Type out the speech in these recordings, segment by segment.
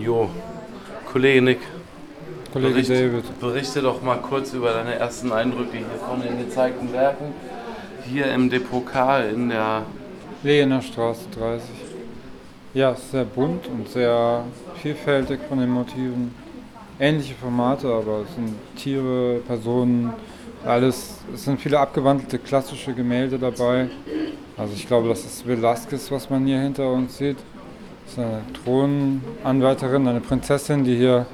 Jo, Kollege Nick, Kollege berichte, David. berichte doch mal kurz über deine ersten Eindrücke hier von den gezeigten Werken. Hier im Depot Karl in der Lehener Straße 30. Ja, es ist sehr bunt und sehr vielfältig von den Motiven. Ähnliche Formate, aber es sind Tiere, Personen, alles. Es sind viele abgewandelte klassische Gemälde dabei. Also ich glaube, das ist Velázquez, was man hier hinter uns sieht. Das ist eine Thronanwärterin, eine Prinzessin, die hier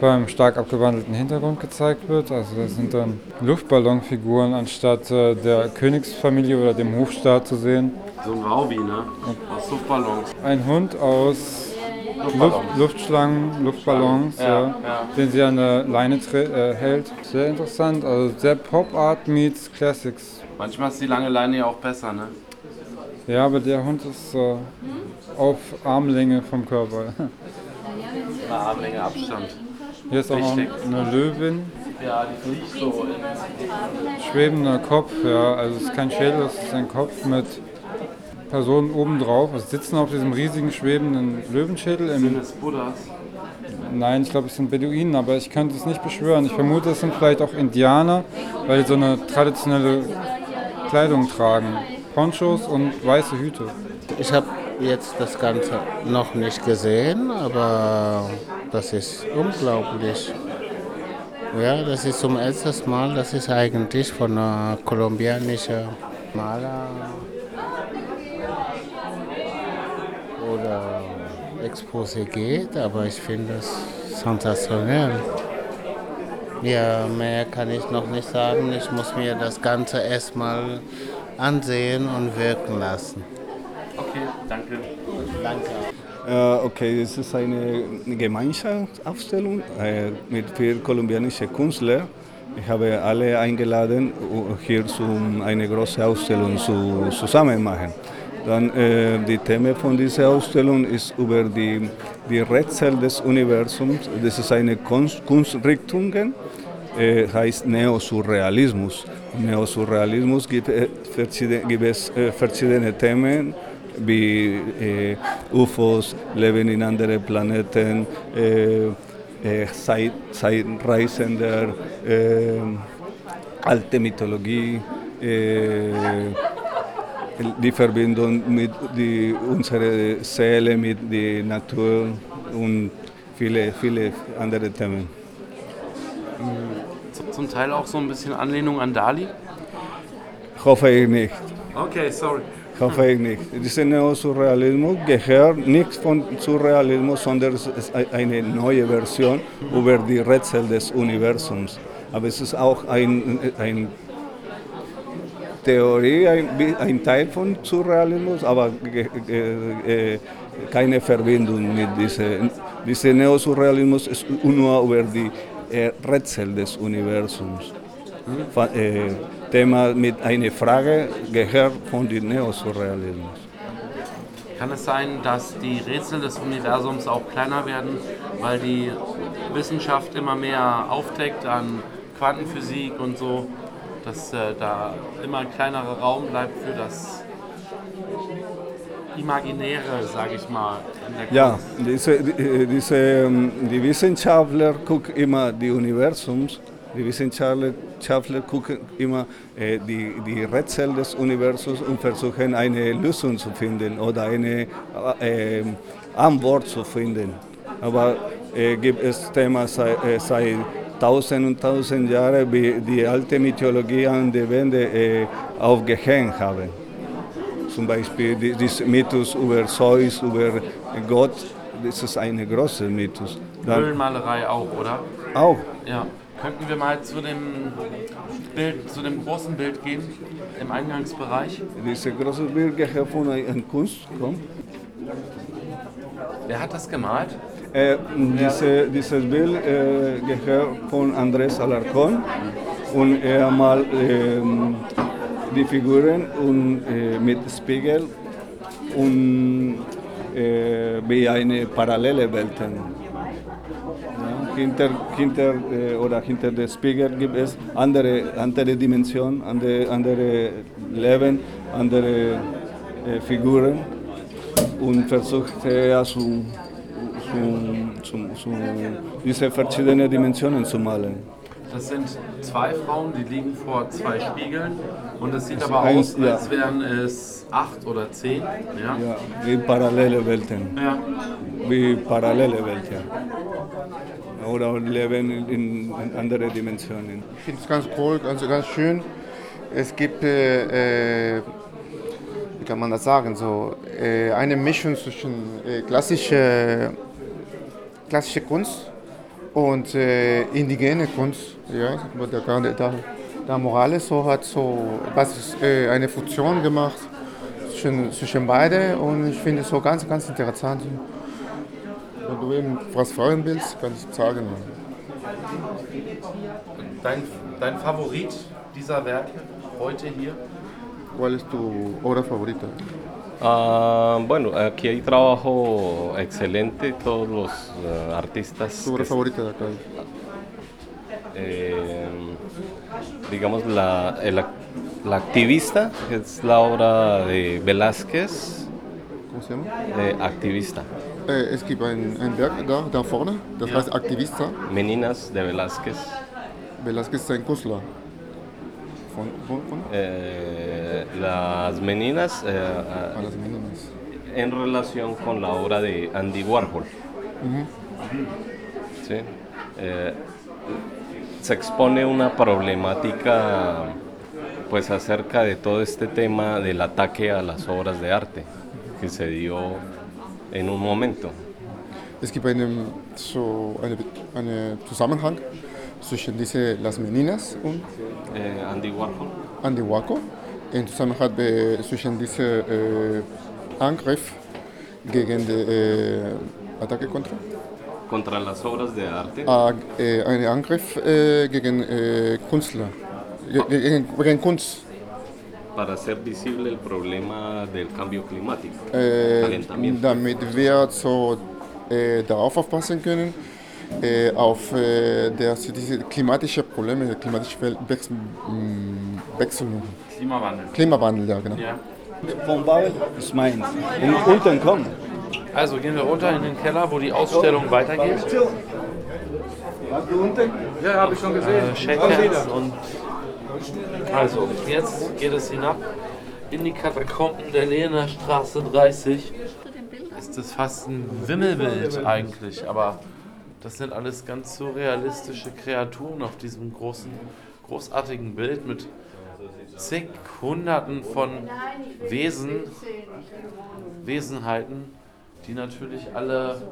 beim stark abgewandelten Hintergrund gezeigt wird. Also das sind dann Luftballonfiguren anstatt äh, der Königsfamilie oder dem Hofstaat zu sehen. so ein Raubi, ne? Aus Luftballons. Ein Hund aus Luft, Luftballons. Luftschlangen, Luftballons, Ja, ja, ja. den sie an der Leine äh, hält. Sehr interessant, also sehr Pop Art meets Classics. Manchmal ist die lange Leine ja auch besser, ne? Ja, aber der Hund ist äh, auf Armlänge vom Körper. Eine Armlänge Abstand. Hier ist auch noch eine Löwin, Ja, die fliegt so in schwebender Kopf, ja, also es ist kein Schädel, es ist ein Kopf mit Personen obendrauf, also sitzen auf diesem riesigen schwebenden Löwenschädel im Sinn des Buddhas. Nein, ich glaube, es sind Beduinen, aber ich könnte es nicht beschwören. Ich vermute, es sind vielleicht auch Indianer, weil die so eine traditionelle Kleidung tragen. Ponchos und weiße Hüte. Ich habe jetzt das Ganze noch nicht gesehen, aber das ist unglaublich. Ja, das ist zum ersten Mal, das ist eigentlich von einer kolumbianischen Maler oder Exposé geht, aber ich finde es sensationell. Ja, mehr kann ich noch nicht sagen. Ich muss mir das Ganze erstmal ansehen und wirken lassen. Okay, danke. Danke. Äh, okay, es ist eine Gemeinschaftsausstellung äh, mit vier kolumbianischen Künstlern. Ich habe alle eingeladen, uh, hier zu eine große Ausstellung zu, zusammen machen. Dann äh, die Thema von dieser Ausstellung ist über die, die Rätsel des Universums. Das ist eine Kunst, Kunstrichtung, äh, heißt Neosurrealismus. Neosurrealismus gibt, äh, verschiedene, gibt es äh, verschiedene Themen wie äh, UFOs, Leben in anderen Planeten, äh, Zeit, Zeitreisender, äh, alte Mythologie, äh, die Verbindung mit die, unserer Seele, mit der Natur und viele, viele andere Themen. Z- Zum Teil auch so ein bisschen Anlehnung an Dali. Hoffe ich nicht. Okay, sorry. Hoffe ich nicht. Dieser Neosurrealismus gehört nicht von Surrealismus, sondern es ist eine neue Version über die Rätsel des Universums. Aber es ist auch ein, ein Theorie, ein, ein Teil von Surrealismus, aber äh, keine Verbindung mit diesem. Dieser Neosurrealismus ist nur über die äh, Rätsel des Universums. Äh, Thema mit einer Frage gehört von dem Neosurrealismus. Kann es sein, dass die Rätsel des Universums auch kleiner werden, weil die Wissenschaft immer mehr aufdeckt an Quantenphysik und so, dass äh, da immer ein kleinerer Raum bleibt für das Imaginäre, sage ich mal. In der Ja, diese, die- diese, ähm, die Wissenschaftler gucken immer die Universums, die Wissenschaftler gucken immer äh, die, die Rätsel des Universums und versuchen eine Lösung zu finden oder eine äh, äh, Antwort zu finden. Aber äh, gibt es Themen seit, äh, seit tausend und tausend Jahren, wie die alte Mythologie an die Wände äh, aufgehängt haben. Zum Beispiel die- dieser Mythos über Zeus, über Gott, das ist ein großer Mythos. Dann Höhlenmalerei auch, oder? auch, Ja. Könnten wir mal zu dem Bild, zu dem großen Bild gehen im Eingangsbereich? dieses große Bild gehört von einer Kunst. Komm. Wer hat das gemalt? Äh, diese, dieses Bild äh, gehört von Andrés Alarcón und er malt ähm, die Figuren und, äh, mit Spiegel und äh, wie eine parallele Welten. Ja, hinter, hinter, äh, oder hinter dem Spiegel gibt es andere, andere Dimensionen, andere, andere Leben, andere äh, Figuren und versucht er zu, um, zum, zu diese verschiedenen Dimensionen zu malen. Das sind zwei Frauen, die liegen vor zwei Spiegeln und es sieht Also aber eins, aus, ja. als wären es acht oder zehn. Ja. Ja, wie parallele Welten, ja. wie parallele Welten. Oder leben in, in andere Dimensionen. Ich finde es ganz cool, ganz, ganz schön. Es gibt, äh, äh, wie kann man das sagen, so äh, eine Mischung zwischen äh, klassische, klassische Kunst und äh, indigene Kunst. Ja, der, der, der, Morales so hat so was, äh, eine Fusion gemacht zwischen, zwischen beide und ich finde es so ganz, ganz interessant. Wenn du eben was fragen willst, kann ich sagen. Dein, dein Favorit dieser Werke heute hier? ¿Cuál es tu obra favorita? Ah, bueno, aquí hay trabajo excelente, todos los eh, artistas, Tu obra favorita de acá. eh, digamos la, el- la activista, es la obra de Velázquez, ¿Cómo se llama? de activista, Äh, es gibt ein, ein Werk da, da vorne, das Ja. heißt Aktivista. Meninas de Velázquez, Velázquez ist ein Künstler. Von, von, von? eh, las Meninas eh, Ah, las Meninas. en relación con la obra de Andy Warhol. ¿sí? Eh, se expone una problemática pues acerca de todo este tema del ataque a las obras de arte que se dio en un momento. Es gibt einen, so eine, eine Zusammenhang zwischen diese Las Meninas und Eh, Andy Warhol Andy Waco. Im Zusammenhang zwischen diesem äh, Angriff gegen die äh, Attacke contra. contra las obras de arte Ah, äh, ein Angriff äh, gegen äh, Künstler. Ge- Gegen, gegen Kunst. Para hacer visible el problema del cambio climático, Äh, calentamiento. damit wir so äh, darauf aufpassen können, äh, auf äh, der, diese klimatische Probleme, klimatische Wel- Wechsel, Klimawandel. Klimawandel, ja genau. Ja. Von Babel ist meins. Und unten kommen. Also gehen wir runter in den Keller, wo die Ausstellung weitergeht. Ja, habe ich schon gesehen. Äh, und also jetzt geht es hinab in die Katakomben der Lehner Straße 30. Ist das fast ein Wimmelbild eigentlich, aber das sind alles ganz surrealistische Kreaturen auf diesem großen, großartigen Bild mit zig Hunderten von Wesen, Wesenheiten, die natürlich alle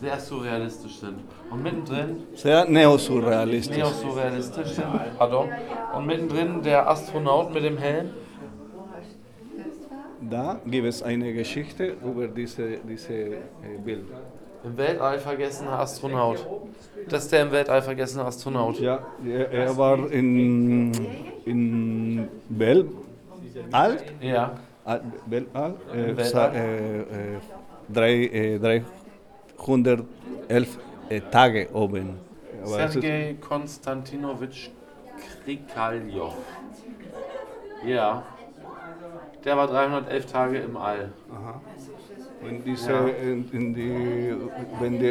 sehr surrealistisch sind. Und mittendrin. Sehr neosurrealistisch. Neosurrealistisch sind, pardon. Und mittendrin der Astronaut mit dem Helm. Da gibt es eine Geschichte über diese, diese äh, Bild. Im Weltall vergessener Astronaut. Das ist der im Weltall vergessene Astronaut. Ja, er, war in, in Weltall. Ja. Weltall. Äh, Weltall. Äh, äh, drei, äh, drei 111 äh, Tage oben. Sergei Konstantinovich Krikaljov. Ja. Der war 311 Tage im All. Aha. Wenn, diese, ja. in, in die, wenn die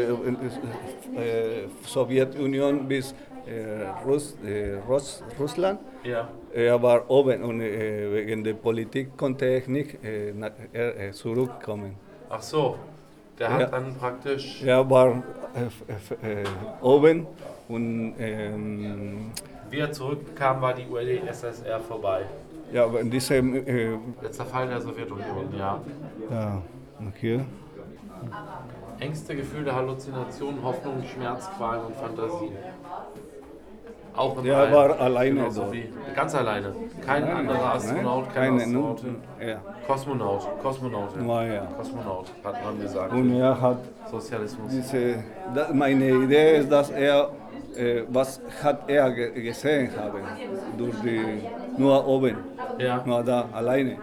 äh, Sowjetunion bis äh, Russ, äh, Russ, Russland, ja. er war oben und äh, wegen der Politik konnte er nicht äh, zurückkommen. Ach so. Der Ja. hat dann praktisch. Er war äh, f- äh, oben und ähm, Wie er zurückkam, war die UdSSR vorbei. ja, aber in diesem, äh, Letzter Fall der Sowjetunion, ja. ja, hier, Ängste, Gefühle, Halluzinationen, Hoffnung, Schmerz, Qualen und Fantasien. Auch im Der All. war alleine Genauso dort. wie, ganz alleine. Kein anderer Astronaut, Nein, keine Astronautin. ja, Kosmonaut, Kosmonaut. Ja. ja. Kosmonaut, hat man gesagt. Und er hat Sozialismus. diese, meine Idee ist, dass er, äh, was hat er ge gesehen haben, durch die, nur oben, Ja, nur da alleine.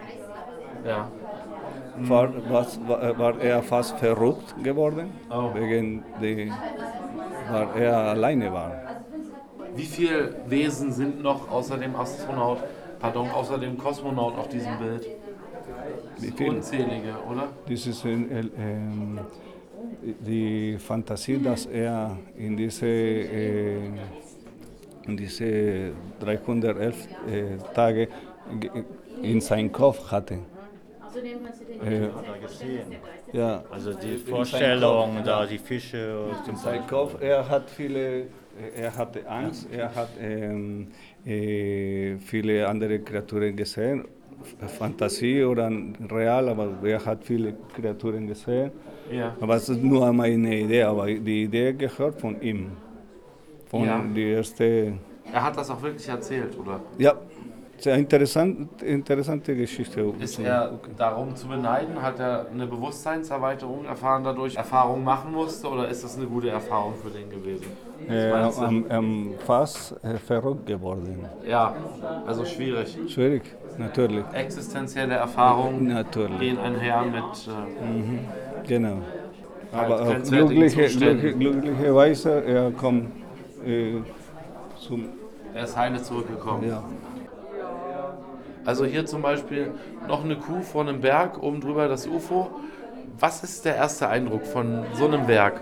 ja. War, was, war, war er fast verrückt geworden, Oh. wegen die, weil er alleine war. Wie viele Wesen sind noch außer dem Astronaut, pardon, außer dem Kosmonaut auf diesem Bild? Unzählige, oder? Das ist ein, äh, ähm, die Fantasie, dass er in diese, äh, in diese 311 äh, Tage ge- in seinem Kopf hatte. Äh, ja, Also die Vorstellung, da die Fische in seinem Kopf, er hat viele, er hatte Angst, er hat ähm, äh, viele andere Kreaturen gesehen, Fantasie oder real, aber er hat viele Kreaturen gesehen. Ja. Aber es ist nur meine Idee, aber die Idee gehört von ihm. Von Ja. die erste, Er hat das auch wirklich erzählt, oder? ja, sehr interessant, interessante Geschichte. Ist er darum zu beneiden? Hat er eine Bewusstseinserweiterung erfahren dadurch, Erfahrungen machen musste oder ist das eine gute Erfahrung für den gewesen? äh, am, am fast äh, verrückt geworden. Ja, also schwierig. Schwierig, natürlich. Existenzielle Erfahrungen Natürlich. gehen einher mit. Äh, Genau. Halt Aber glückliche, glückliche, glücklicherweise, er kommt äh, zum. er ist heile zurückgekommen. Ja. Also hier zum Beispiel noch eine Kuh vor einem Berg, oben drüber das UFO. Was ist der erste Eindruck von so einem Werk?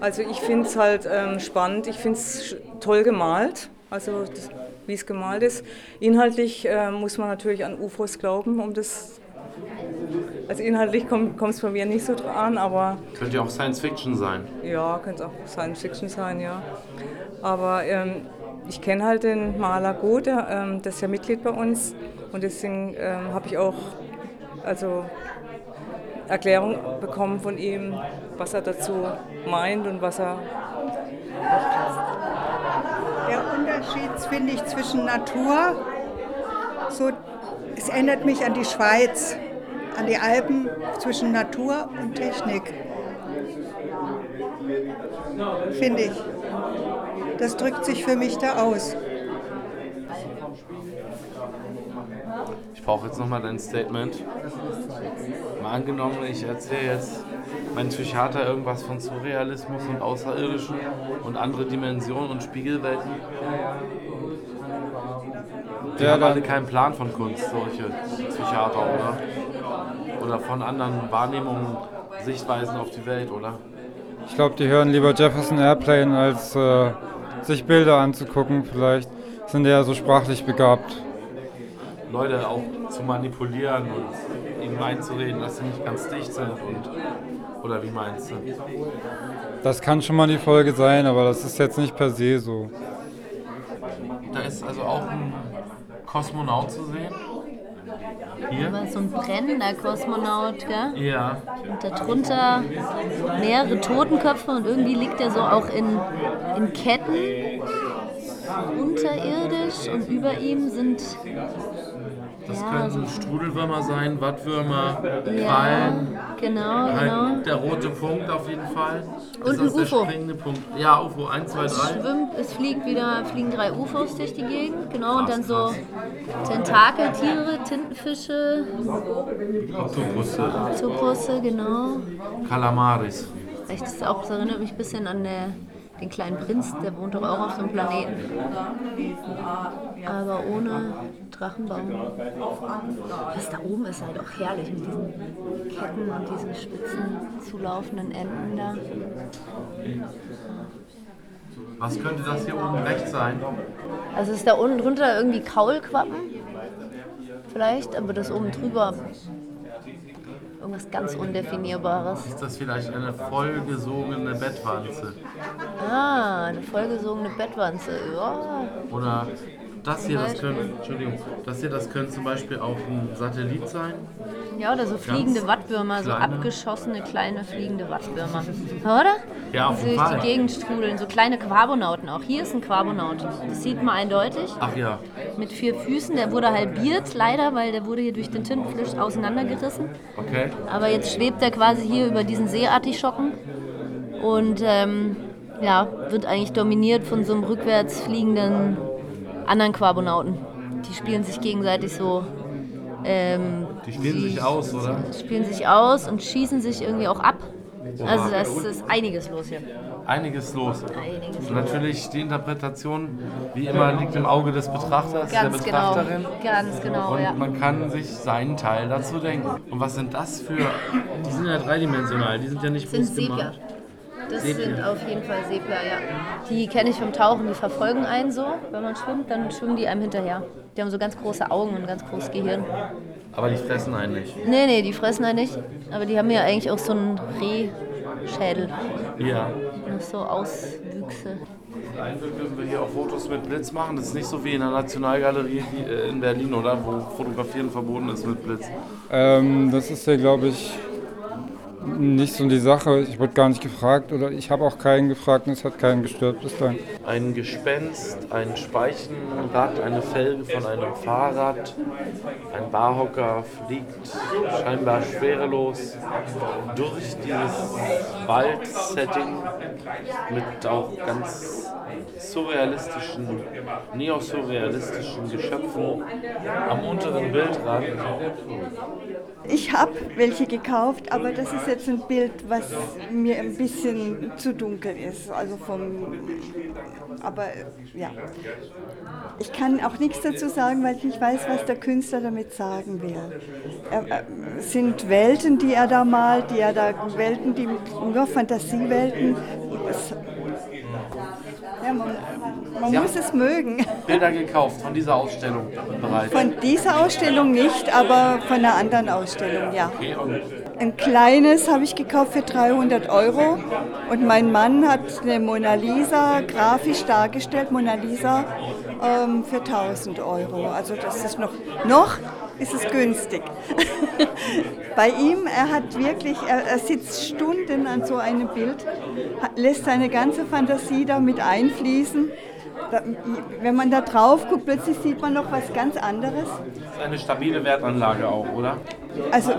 Also ich finde es halt ähm, spannend, ich finde es toll gemalt, also wie es gemalt ist. Inhaltlich äh, muss man natürlich an UFOs glauben, um das... Also inhaltlich kommt es bei mir nicht so dran, aber Könnte ja auch Science Fiction sein. ja, könnte auch Science Fiction sein, ja. Aber ähm, ich kenne halt den Maler gut, ähm, der ist ja Mitglied bei uns und deswegen ähm, habe ich auch also Erklärung bekommen von ihm, was er dazu meint und was er Der Unterschied, finde ich, zwischen Natur, so, es erinnert mich an die Schweiz, an die Alpen, zwischen Natur und Technik. Finde ich. Das drückt sich für mich da aus. Ich brauche jetzt nochmal dein Statement. Mal angenommen, ich erzähle jetzt mein Psychiater irgendwas von Surrealismus und Außerirdischen und andere Dimensionen und Spiegelwelten. Die Ja, haben alle keinen Plan von Kunst, solche Psychiater, oder? Oder von anderen Wahrnehmungen, Sichtweisen auf die Welt, oder? Ich glaube, die hören lieber Jefferson Airplane, als äh, sich Bilder anzugucken. Vielleicht sind die ja so sprachlich begabt. Leute auch zu manipulieren und ihnen einzureden, dass sie nicht ganz dicht sind und oder wie meinst du? Das kann schon mal die Folge sein, aber das ist jetzt nicht per se so. Da ist also auch ein Kosmonaut zu sehen. Hier? Aber so ein brennender Kosmonaut, gell? Ja. Und darunter mehrere Totenköpfe und irgendwie liegt er so auch in, in Ketten unterirdisch und über ihm sind Das Ja, können Strudelwürmer sein, Wattwürmer, ja, Krallen. genau, genau. Halt der rote Punkt auf jeden Fall. Und ist ein das der UFO. springende Punkt? Ja, UFO 1, 2, 3. Schwimmt, es fliegt wieder, fliegen drei UFOs durch die Gegend, genau, und dann so Tentakeltiere, Tintenfische, Oktopusse, Octopusse, genau. Kalamaris. Echt, das, ist auch, das erinnert mich ein bisschen an der, den kleinen Prinz, der wohnt doch auch auf so einem Planeten. Aber ohne Drachenbau. Das da oben ist halt auch herrlich mit diesen Ketten und diesen spitzen zulaufenden Enden da. Was könnte das hier oben rechts sein? Also ist da unten drunter irgendwie Kaulquappen? Vielleicht, aber das oben drüber irgendwas ganz Undefinierbares. Ist das vielleicht eine vollgesogene Bettwanze? Ah, eine vollgesogene Bettwanze. Ja, Oder das hier, das könnte, Entschuldigung, das hier, das könnte zum Beispiel auch ein Satellit sein. Ja, oder so fliegende Wattwürmer, so kleine. abgeschossene kleine fliegende Wattwürmer. Oder? Ja, auf Die jeden durch Fall. die Gegend strudeln, so kleine Quabonauten auch. Hier ist ein Quabonaut. Das sieht man eindeutig. Ach ja, Mit vier Füßen. Der wurde halbiert, leider, weil der wurde hier durch den Tintenfisch auseinandergerissen. okay. Aber jetzt schwebt er quasi hier über diesen Seeartischocken und ähm, ja, wird eigentlich dominiert von so einem rückwärts fliegenden anderen Quabonauten. Die spielen sich gegenseitig so. Ähm, Die spielen sich aus, oder? Spielen sich aus und schießen sich irgendwie auch ab. Also das ist einiges los hier. Einiges los. Einiges los. Natürlich die Interpretation, wie immer, liegt im Auge des Betrachters, Ganz der genau. Betrachterin. Ganz genau, Und ja. man kann sich seinen Teil dazu denken. Und was sind das für. Die sind ja dreidimensional, die sind ja nicht sind bloß Sepia. gemalt. Das Sepia. sind auf jeden Fall Sepia, ja. Die kenne ich vom Tauchen, die verfolgen einen so, wenn man schwimmt, dann schwimmen die einem hinterher. Die haben so ganz große Augen und ein ganz großes Gehirn. Aber die fressen einen nicht. Nee, nee, die fressen einen nicht. Aber die haben ja eigentlich auch so einen Rehschädel. Ja. Noch so Auswüchse. Eigentlich dürfen wir hier auch Fotos mit Blitz machen. Das ist nicht so wie in der Nationalgalerie äh, in Berlin, oder? Wo Fotografieren verboten ist mit Blitz. Ähm, das ist ja, glaube ich, nicht so die Sache. Ich wurde gar nicht gefragt oder ich habe auch keinen gefragt und es hat keinen gestört bis dann. Ein Gespenst, ein Speichenrad, eine Felge von einem Fahrrad, ein Barhocker fliegt scheinbar schwerelos durch dieses Waldsetting mit auch ganz surrealistischen, neosurrealistischen Geschöpfen am unteren Bildrand. Ich habe welche gekauft, aber das ist jetzt ein Bild, was mir ein bisschen zu dunkel ist. Also vom, aber ja, ich kann auch nichts dazu sagen, weil ich nicht weiß, was der Künstler damit sagen will. Er, er, sind Welten, die er da malt, die er da Welten, die nur Fantasiewelten. Ja, man man Sie muss es mögen. Bilder gekauft von dieser Ausstellung bereits. Von dieser Ausstellung nicht, aber von einer anderen Ausstellung, ja. Okay, Ein kleines habe ich gekauft für 300 Euro und mein Mann hat eine Mona Lisa grafisch dargestellt, Mona Lisa ähm, für 1000 Euro. Also das ist noch, noch ist es günstig. Bei ihm, er hat wirklich, er, er sitzt Stunden an so einem Bild, lässt seine ganze Fantasie damit einfließen. Da, wenn man da drauf guckt, plötzlich sieht man noch was ganz anderes. ist eine stabile Wertanlage auch, oder? Also, äh,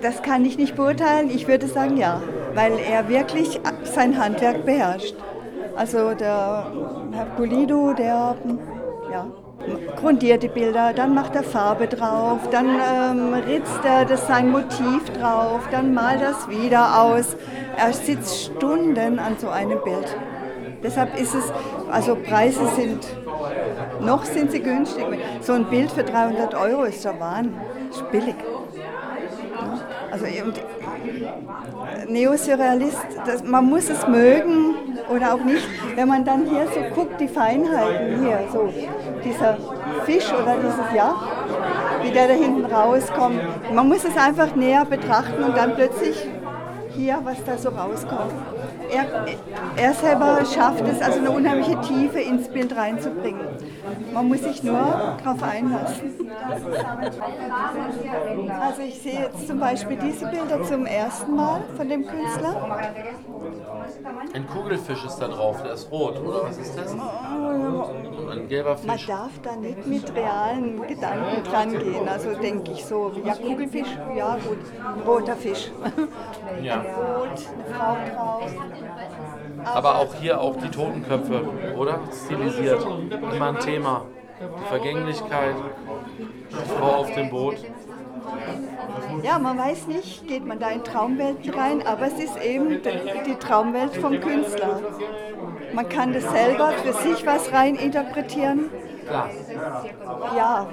das kann ich nicht beurteilen. Ich würde sagen ja, weil er wirklich sein Handwerk beherrscht. Also der Herr Pulido, der ja, grundiert die Bilder, dann macht er Farbe drauf, dann ähm, ritzt er das sein Motiv drauf, dann malt er es wieder aus. Er sitzt Stunden an so einem Bild. Deshalb ist es, also Preise sind, noch sind sie günstig. So ein Bild für 300 Euro ist der Wahn, ist billig. Ja, Also Neosurrealist, das, man muss es mögen oder auch nicht. Wenn man dann hier so guckt, die Feinheiten hier, so dieser Fisch oder dieses, ja, wie der da hinten rauskommt. Man muss es einfach näher betrachten und dann plötzlich hier, was da so rauskommt. Er, er selber schafft es, also eine unheimliche Tiefe ins Bild reinzubringen. Man muss sich nur darauf einlassen. Also ich sehe jetzt zum Beispiel diese Bilder zum ersten Mal von dem Künstler. Ein Kugelfisch ist da drauf, der ist rot, oder was ist das? Ein gelber Man Fisch. darf da nicht mit realen Gedanken dran gehen. Also denke ich so, ja Kugelfisch, ja gut, roter Fisch. Ja. Rot, eine Frau drauf. Aber auch hier auch die Totenköpfe, oder? Stilisiert. Immer ein Thema. Die Vergänglichkeit, die Frau auf dem Boot. Ja, man weiß nicht, geht man da in Traumwelten rein, aber es ist eben die Traumwelt vom Künstler. Man kann das selber für sich was rein interpretieren. Klar. Ja,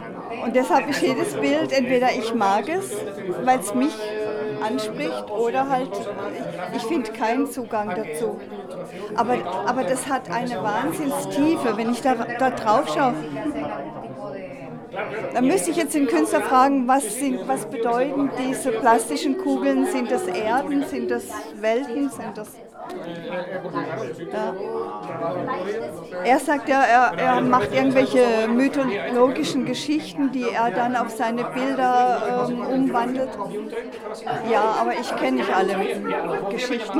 und deshalb ist jedes Bild, entweder ich mag es, weil es mich anspricht, oder halt, ich, finde keinen Zugang dazu. Aber, aber das hat eine Wahnsinnstiefe, wenn ich da, da drauf schaue. Dann müsste ich jetzt den Künstler fragen, was, sind, was bedeuten diese plastischen Kugeln? Sind das Erden? Sind das Welten? Sind das ja. Er sagt ja, er, er macht irgendwelche mythologischen Geschichten, die er dann auf seine Bilder ähm, umwandelt. Ja, aber ich kenne nicht alle Geschichten.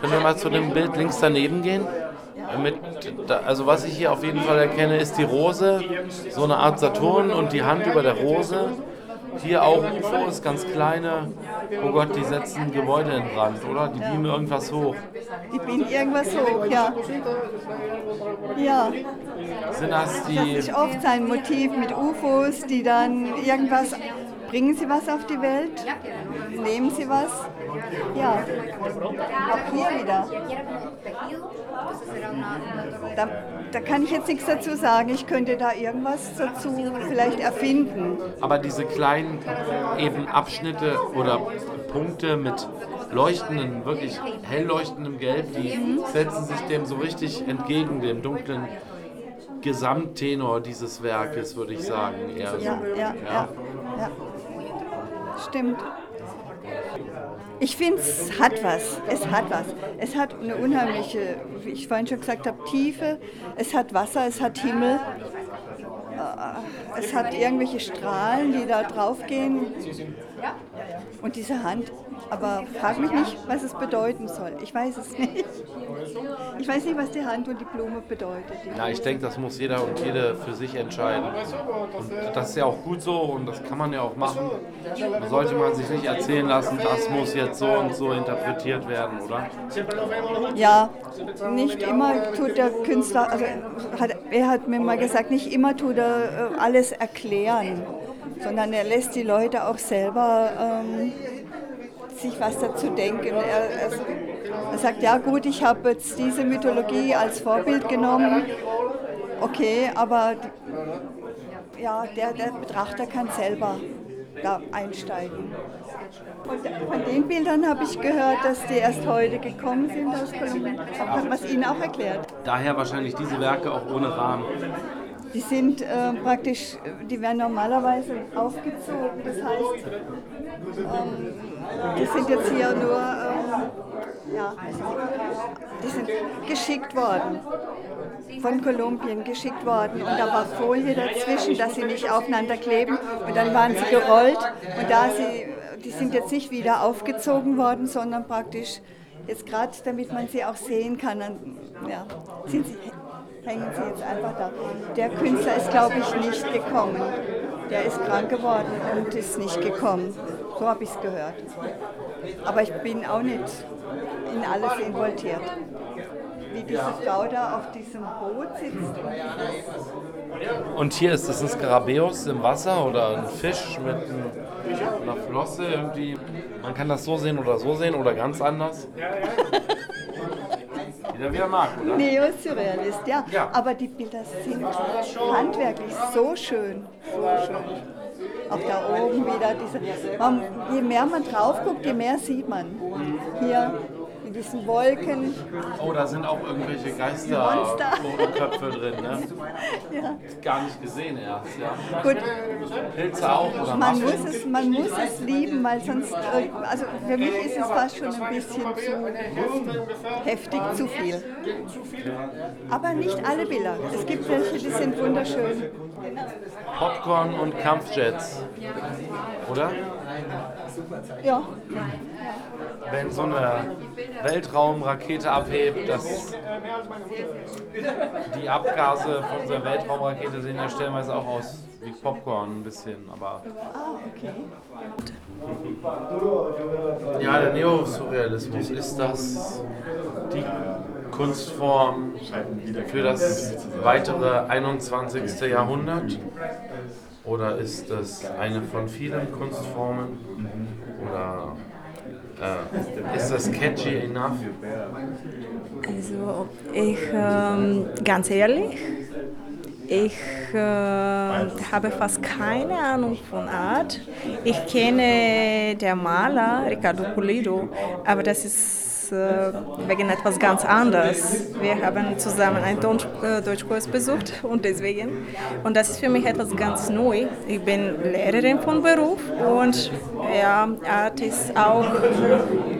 Können wir mal zu dem Bild links daneben gehen? Mit, also was ich hier auf jeden Fall erkenne, ist die Rose, so eine Art Saturn und die Hand über der Rose. Hier auch UFOs, ganz kleine. Oh Gott, die setzen Gebäude in Brand, oder? Die beamen irgendwas hoch. Ich bin irgendwas hoch, ja. Ja, Sind das das die... ist oft sein Motiv mit UFOs, die dann irgendwas bringen Sie was auf die Welt? Nehmen Sie was? Ja, auch hier wieder. Da, da kann ich jetzt nichts dazu sagen. Ich könnte da irgendwas dazu vielleicht erfinden. Aber diese kleinen eben Abschnitte oder Punkte mit leuchtenden, wirklich hell leuchtendem Gelb, die setzen sich dem so richtig entgegen, dem dunklen Gesamttenor dieses Werkes, würde ich sagen. Eher so. Ja, ja, ja, ja. Stimmt. Ich finde, es hat was. Es hat was. Es hat eine unheimliche, wie ich vorhin schon gesagt habe, Tiefe. Es hat Wasser, es hat Himmel. Äh, Es hat irgendwelche Strahlen, die da draufgehen. Und diese Hand. Aber frag mich nicht, was es bedeuten soll. Ich weiß es nicht. Ich weiß nicht, was die Hand und die Blume bedeutet. Die Ja, ich denke, das muss jeder und jede für sich entscheiden. Und das ist ja auch gut so und das kann man ja auch machen. Da sollte man sich nicht erzählen lassen, das muss jetzt so und so interpretiert werden, oder? Ja, nicht immer tut der Künstler, also hat, er hat mir mal gesagt, nicht immer tut er äh, alles erklären, sondern er lässt die Leute auch selber ähm, sich was dazu denken. Er, er, er sagt, ja gut, ich habe jetzt diese Mythologie als Vorbild genommen, okay, aber ja, der, der Betrachter kann selber da einsteigen. Und von den Bildern habe ich gehört, dass die erst heute gekommen sind aus Kolumbien. Hat man es Ihnen auch erklärt? Daher wahrscheinlich diese Werke auch ohne Rahmen. Die sind äh, praktisch, die werden normalerweise aufgezogen. Das heißt, ähm, die sind jetzt hier nur, ähm, ja, die sind geschickt worden. Von Kolumbien geschickt worden. Und da war Folie dazwischen, dass sie nicht aufeinander kleben. Und dann waren sie gerollt. Und da sie, die sind jetzt nicht wieder aufgezogen worden, sondern praktisch jetzt gerade, damit man sie auch sehen kann, dann, ja, sind sie, hängen sie jetzt einfach da. Der Künstler ist, glaube ich, nicht gekommen. Der ist krank geworden und ist nicht gekommen. So habe ich es gehört. Aber ich bin auch nicht in alles involviert. Wie diese Frau da auf diesem Boot sitzt. Und hier ist das ein Skarabäus im Wasser oder ein Fisch mit ein- einer Flosse irgendwie. Man kann das so sehen oder so sehen oder ganz anders. Jeder wie er mag, oder? Neo-Surrealist, ja. Ja. Aber die Bilder sind handwerklich so schön. So schön. Auch da oben wieder diese. Man, je mehr man drauf guckt, je mehr sieht man. Hier in diesen Wolken. Oh, da sind auch irgendwelche. Geisterköpfe drin, ne? Ja. Gar nicht gesehen erst, ja. Gut. Pilze auch oder Man muss, es, man muss es lieben, weil sonst, äh, also für mich ist es fast schon ein bisschen zu heftig, zu viel. Aber nicht alle Bilder. Es gibt welche, die sind wunderschön. Popcorn und Kampfjets. Oder? Ja. Wenn so eine Weltraumrakete abhebt, das, die Abgase von unserer Weltraumrakete sehen ja stellenweise auch aus wie Popcorn ein bisschen, aber Ah, okay. ja, der Neosurrealismus ist das die Kunstform für das weitere 21. Jahrhundert? Oder ist das eine von vielen Kunstformen? Oder äh, ist das catchy enough? Also ich, ähm, ganz ehrlich, ich äh, habe fast keine Ahnung von Art. Ich kenne den Maler Ricardo Pulido, aber das ist äh, wegen etwas ganz anderes. Wir haben zusammen einen Deutsch, äh, Deutschkurs besucht und deswegen. Und das ist für mich etwas ganz neu. Ich bin Lehrerin von Beruf und ja, Art ist auch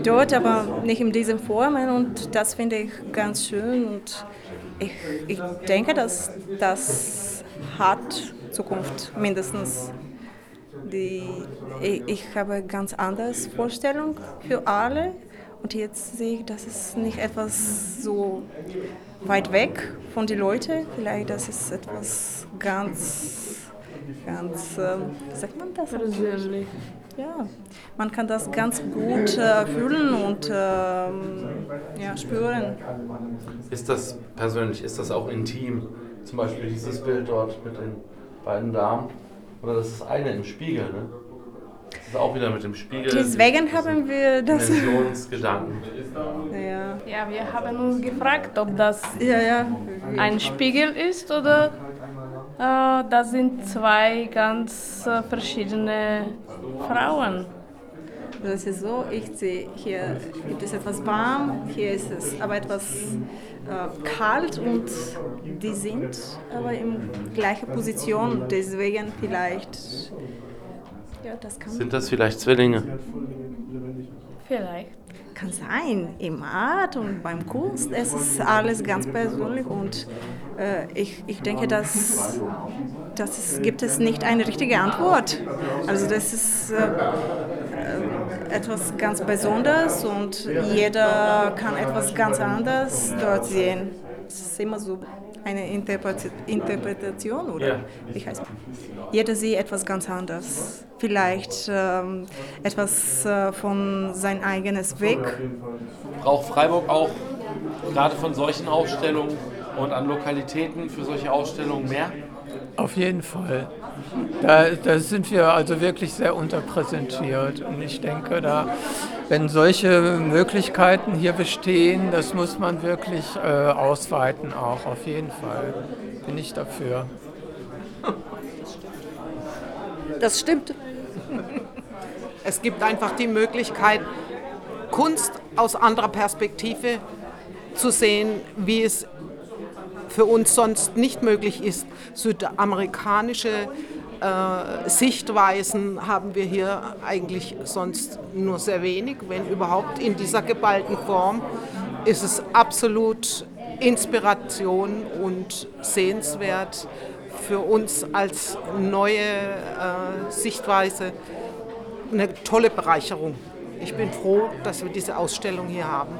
dort, aber nicht in diesen Formen und das finde ich ganz schön und ich, ich denke, dass das hat Zukunft mindestens. Die, ich, ich habe ganz andere Vorstellung für alle und jetzt sehe ich, dass es nicht etwas so weit weg von den Leuten, vielleicht das ist etwas ganz, ganz, wie sagt man das? Persönlich. Ja, man kann das ganz gut äh, fühlen und ähm, ja, spüren. Ist das persönlich, ist das auch intim? Zum Beispiel dieses Bild dort mit den beiden Damen. Oder das ist eine im Spiegel, ne? Das ist auch wieder mit dem Spiegel. Deswegen haben wir das. Dimensionsgedanken. Ja. Ja, wir haben uns gefragt, ob das Ja, ja. ein Spiegel ist oder äh, das sind zwei ganz äh, verschiedene Frauen. Das ist so, ich sehe, hier gibt es etwas warm, hier ist es aber etwas äh, kalt und die sind aber in gleicher Position, deswegen vielleicht, ja, das kann, Sind das vielleicht Zwillinge? Vielleicht. kann sein. Im Art und beim Kunst, es ist alles ganz persönlich und äh, ich, ich denke, dass, dass es gibt es nicht eine richtige Antwort. Also das ist äh, äh, etwas ganz Besonderes und jeder kann etwas ganz anderes dort sehen. Es ist immer so eine Interpreta- Interpretation oder Ja. wie heißt Jeder sieht etwas ganz anderes. Vielleicht ähm, etwas äh, von sein eigenes Weg. Braucht Freiburg auch gerade von solchen Ausstellungen und an Lokalitäten für solche Ausstellungen mehr? Auf jeden Fall. Da, da sind wir also wirklich sehr unterpräsentiert. Und ich denke, da, wenn solche Möglichkeiten hier bestehen, das muss man wirklich äh, ausweiten auch, auf jeden Fall. Bin ich dafür. Das stimmt. Es gibt einfach die Möglichkeit, Kunst aus anderer Perspektive zu sehen, wie es für uns sonst nicht möglich ist. Südamerikanische äh, Sichtweisen haben wir hier eigentlich sonst nur sehr wenig, wenn überhaupt in dieser geballten Form ist es absolut Inspiration und sehenswert für uns als neue äh, Sichtweise eine tolle Bereicherung. Ich bin froh, dass wir diese Ausstellung hier haben.